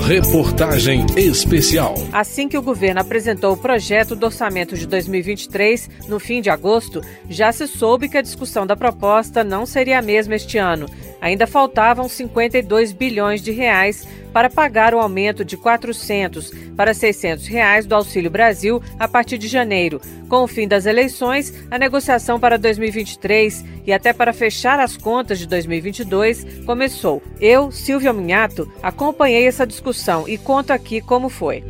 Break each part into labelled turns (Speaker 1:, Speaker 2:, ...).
Speaker 1: Reportagem especial.
Speaker 2: Assim que o governo apresentou o projeto do orçamento de 2023, no fim de agosto, já se soube que a discussão da proposta não seria a mesma este ano. Ainda faltavam 52 bilhões de reais para pagar o aumento de 400 para 600 reais do Auxílio Brasil a partir de janeiro. Com o fim das eleições, a negociação para 2023 e até para fechar as contas de 2022 começou. Eu, Silvia Minhato, acompanhei essa discussão e conto aqui como foi.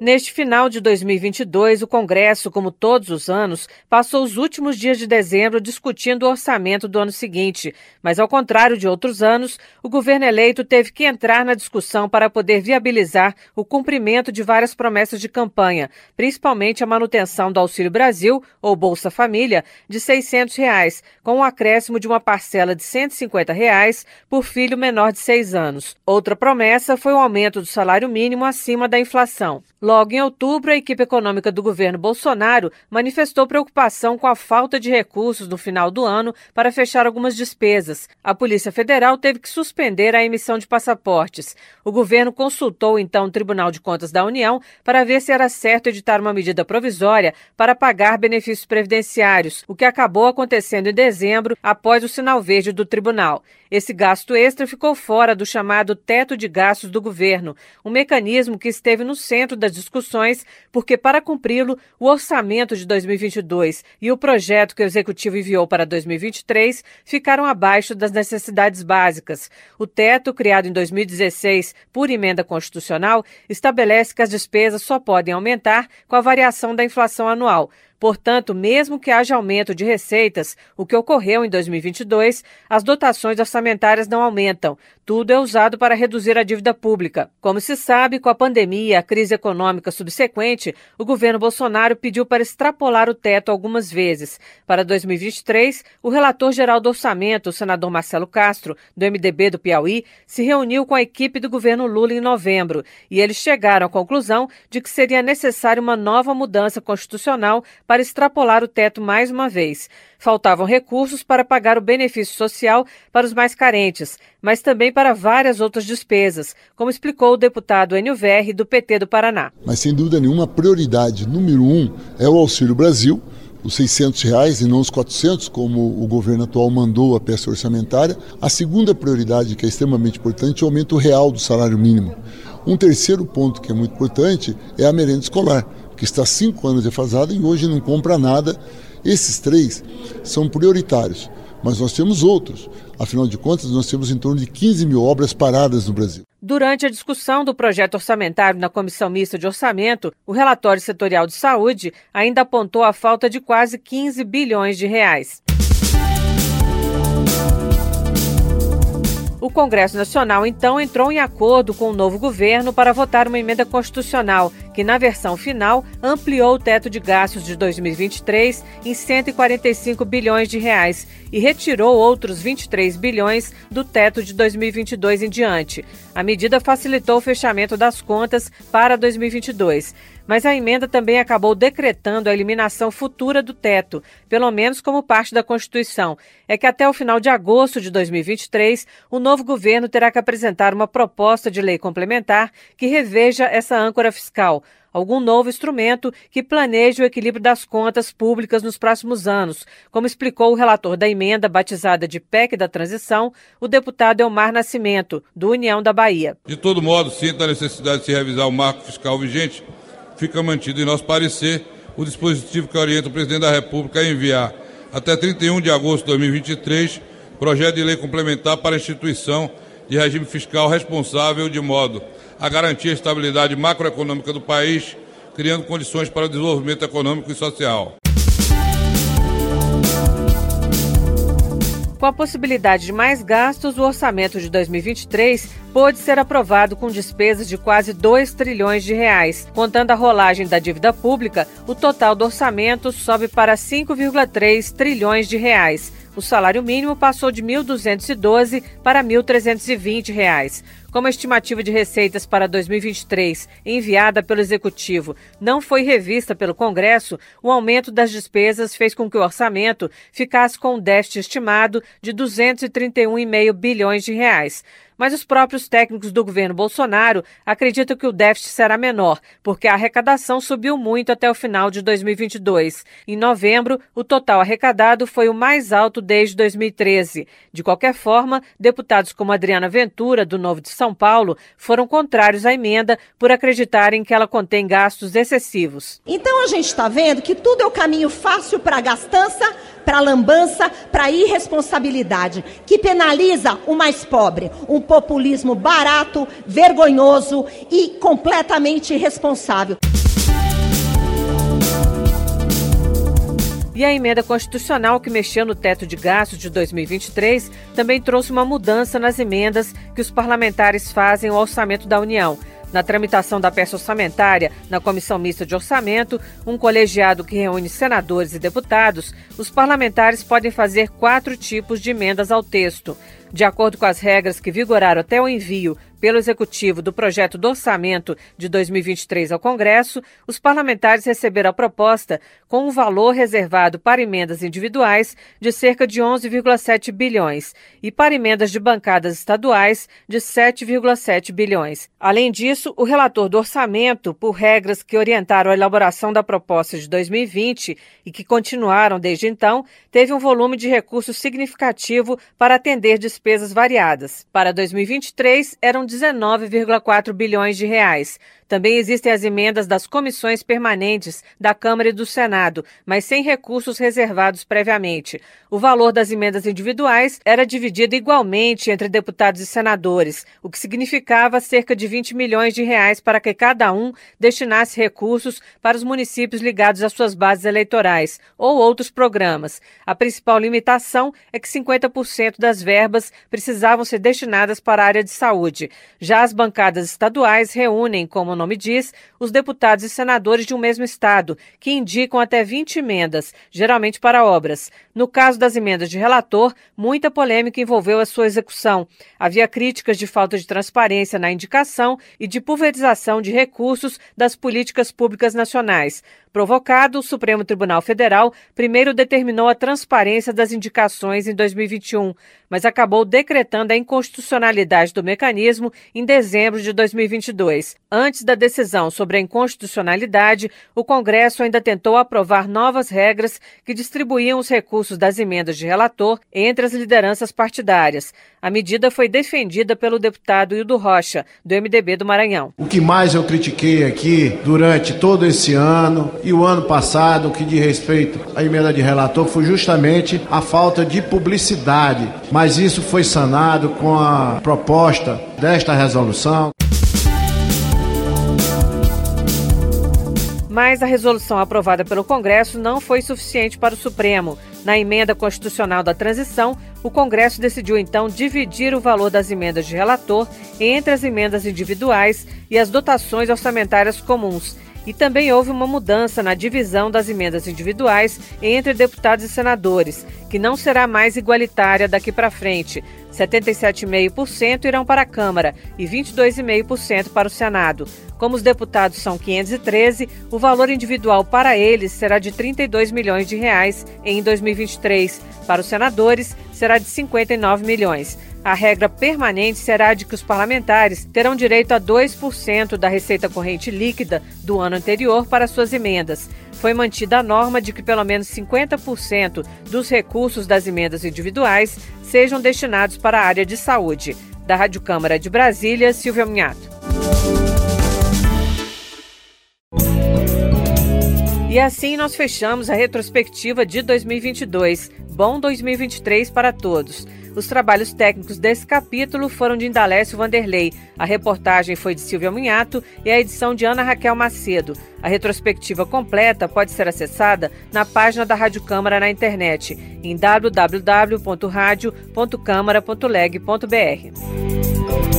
Speaker 2: Neste final de 2022, o Congresso, como todos os anos, passou os últimos dias de dezembro discutindo o orçamento do ano seguinte. Mas, ao contrário de outros anos, o governo eleito teve que entrar na discussão para poder viabilizar o cumprimento de várias promessas de campanha, principalmente a manutenção do Auxílio Brasil, ou Bolsa Família, de 600 reais, com o um acréscimo de uma parcela de 150 reais por filho menor de seis anos. Outra promessa foi o aumento do salário mínimo acima da inflação. Logo em outubro, a equipe econômica do governo Bolsonaro manifestou preocupação com a falta de recursos no final do ano para fechar algumas despesas. A Polícia Federal teve que suspender a emissão de passaportes. O governo consultou então o Tribunal de Contas da União para ver se era certo editar uma medida provisória para pagar benefícios previdenciários, o que acabou acontecendo em dezembro após o sinal verde do tribunal. Esse gasto extra ficou fora do chamado teto de gastos do governo, um mecanismo que esteve no centro das discussões, porque para cumpri-lo, o orçamento de 2022 e o projeto que o executivo enviou para 2023 ficaram abaixo das necessidades básicas. O teto, criado em 2016 por emenda constitucional, estabelece que as despesas só podem aumentar com a variação da inflação anual. Portanto, mesmo que haja aumento de receitas, o que ocorreu em 2022, as dotações orçamentárias não aumentam. Tudo é usado para reduzir a dívida pública. Como se sabe, com a pandemia e a crise econômica subsequente, o governo Bolsonaro pediu para extrapolar o teto algumas vezes. Para 2023, o relator geral do orçamento, o senador Marcelo Castro, do MDB do Piauí, se reuniu com a equipe do governo Lula em novembro e eles chegaram à conclusão de que seria necessária uma nova mudança constitucional para extrapolar o teto mais uma vez. Faltavam recursos para pagar o benefício social para os mais carentes, mas também para várias outras despesas, como explicou o deputado Enio Verri, do PT do Paraná.
Speaker 3: Mas sem dúvida nenhuma, a prioridade número um é o Auxílio Brasil, os 600 reais e não os 400, como o governo atual mandou a peça orçamentária. A segunda prioridade, que é extremamente importante, é o aumento real do salário mínimo. Um terceiro ponto que é muito importante é a merenda escolar que está cinco anos defasada e hoje não compra nada. Esses três são prioritários, mas nós temos outros. Afinal de contas, nós temos em torno de 15 mil obras paradas no Brasil.
Speaker 2: Durante a discussão do projeto orçamentário na Comissão Mista de Orçamento, o relatório setorial de saúde ainda apontou a falta de quase 15 bilhões de reais. O Congresso Nacional então entrou em acordo com o novo governo para votar uma emenda constitucional que, na versão final, ampliou o teto de gastos de 2023 em 145 bilhões de reais e retirou outros 23 bilhões do teto de 2022 em diante. A medida facilitou o fechamento das contas para 2022 mas a emenda também acabou decretando a eliminação futura do teto, pelo menos como parte da Constituição. É que até o final de agosto de 2023, o novo governo terá que apresentar uma proposta de lei complementar que reveja essa âncora fiscal algum novo instrumento que planeje o equilíbrio das contas públicas nos próximos anos, como explicou o relator da emenda batizada de PEC da Transição, o deputado Elmar Nascimento, do União da Bahia.
Speaker 4: De todo modo, sinta a necessidade de se revisar o marco fiscal vigente fica mantido em nosso parecer o dispositivo que orienta o presidente da República a enviar até 31 de agosto de 2023 projeto de lei complementar para a instituição de regime fiscal responsável de modo a garantir a estabilidade macroeconômica do país, criando condições para o desenvolvimento econômico e social.
Speaker 2: Com a possibilidade de mais gastos, o orçamento de 2023 pôde ser aprovado com despesas de quase 2 trilhões de reais. Contando a rolagem da dívida pública, o total do orçamento sobe para 5,3 trilhões de reais. O salário mínimo passou de R$ 1.212 para R$ 1.320. Como a estimativa de receitas para 2023, enviada pelo Executivo, não foi revista pelo Congresso, o aumento das despesas fez com que o orçamento ficasse com um déficit estimado de 231,5 bilhões de reais mas os próprios técnicos do governo Bolsonaro acreditam que o déficit será menor, porque a arrecadação subiu muito até o final de 2022. Em novembro, o total arrecadado foi o mais alto desde 2013. De qualquer forma, deputados como Adriana Ventura, do Novo de São Paulo, foram contrários à emenda por acreditarem que ela contém gastos excessivos.
Speaker 1: Então a gente está vendo que tudo é o caminho fácil para a gastança, para lambança, para irresponsabilidade, que penaliza o mais pobre. Um populismo barato, vergonhoso e completamente irresponsável.
Speaker 2: E a emenda constitucional que mexeu no teto de gastos de 2023 também trouxe uma mudança nas emendas que os parlamentares fazem ao orçamento da União. Na tramitação da peça orçamentária na Comissão Mista de Orçamento, um colegiado que reúne senadores e deputados, os parlamentares podem fazer quatro tipos de emendas ao texto. De acordo com as regras que vigoraram até o envio pelo Executivo do projeto do orçamento de 2023 ao Congresso, os parlamentares receberam a proposta com um valor reservado para emendas individuais de cerca de 11,7 bilhões e para emendas de bancadas estaduais de 7,7 bilhões. Além disso, o relator do orçamento, por regras que orientaram a elaboração da proposta de 2020 e que continuaram desde então, teve um volume de recursos significativo para atender despesas variadas. Para 2023, eram 19,4 bilhões de reais. Também existem as emendas das comissões permanentes da Câmara e do Senado, mas sem recursos reservados previamente. O valor das emendas individuais era dividido igualmente entre deputados e senadores, o que significava cerca de 20 milhões de reais para que cada um destinasse recursos para os municípios ligados às suas bases eleitorais ou outros programas. A principal limitação é que 50% das verbas precisavam ser destinadas para a área de saúde. Já as bancadas estaduais reúnem, como nome diz, os deputados e senadores de um mesmo estado, que indicam até 20 emendas, geralmente para obras. No caso das emendas de relator, muita polêmica envolveu a sua execução. Havia críticas de falta de transparência na indicação e de pulverização de recursos das políticas públicas nacionais. Provocado, o Supremo Tribunal Federal primeiro determinou a transparência das indicações em 2021, mas acabou decretando a inconstitucionalidade do mecanismo em dezembro de 2022. Antes da decisão sobre a inconstitucionalidade, o Congresso ainda tentou aprovar novas regras que distribuíam os recursos das emendas de relator entre as lideranças partidárias. A medida foi defendida pelo deputado Hildo Rocha, do MDB do Maranhão.
Speaker 5: O que mais eu critiquei aqui durante todo esse ano e o ano passado, que de respeito à emenda de relator, foi justamente a falta de publicidade. Mas isso foi sanado com a proposta desta resolução.
Speaker 2: Mas a resolução aprovada pelo Congresso não foi suficiente para o Supremo. Na emenda constitucional da transição, o Congresso decidiu então dividir o valor das emendas de relator entre as emendas individuais e as dotações orçamentárias comuns. E também houve uma mudança na divisão das emendas individuais entre deputados e senadores, que não será mais igualitária daqui para frente. 77,5% irão para a Câmara e 22,5% para o Senado. Como os deputados são 513, o valor individual para eles será de 32 milhões de reais em 2023. Para os senadores, será de 59 milhões. A regra permanente será de que os parlamentares terão direito a 2% da receita corrente líquida do ano anterior para suas emendas. Foi mantida a norma de que pelo menos 50% dos recursos das emendas individuais sejam destinados para a área de saúde. Da Rádio Câmara de Brasília, Silvia Munhato. E assim nós fechamos a retrospectiva de 2022. Bom 2023 para todos. Os trabalhos técnicos desse capítulo foram de Indalécio Vanderlei. A reportagem foi de Silvia Munhato e a edição de Ana Raquel Macedo. A retrospectiva completa pode ser acessada na página da Rádio Câmara na internet, em www.radio.câmara.leg.br.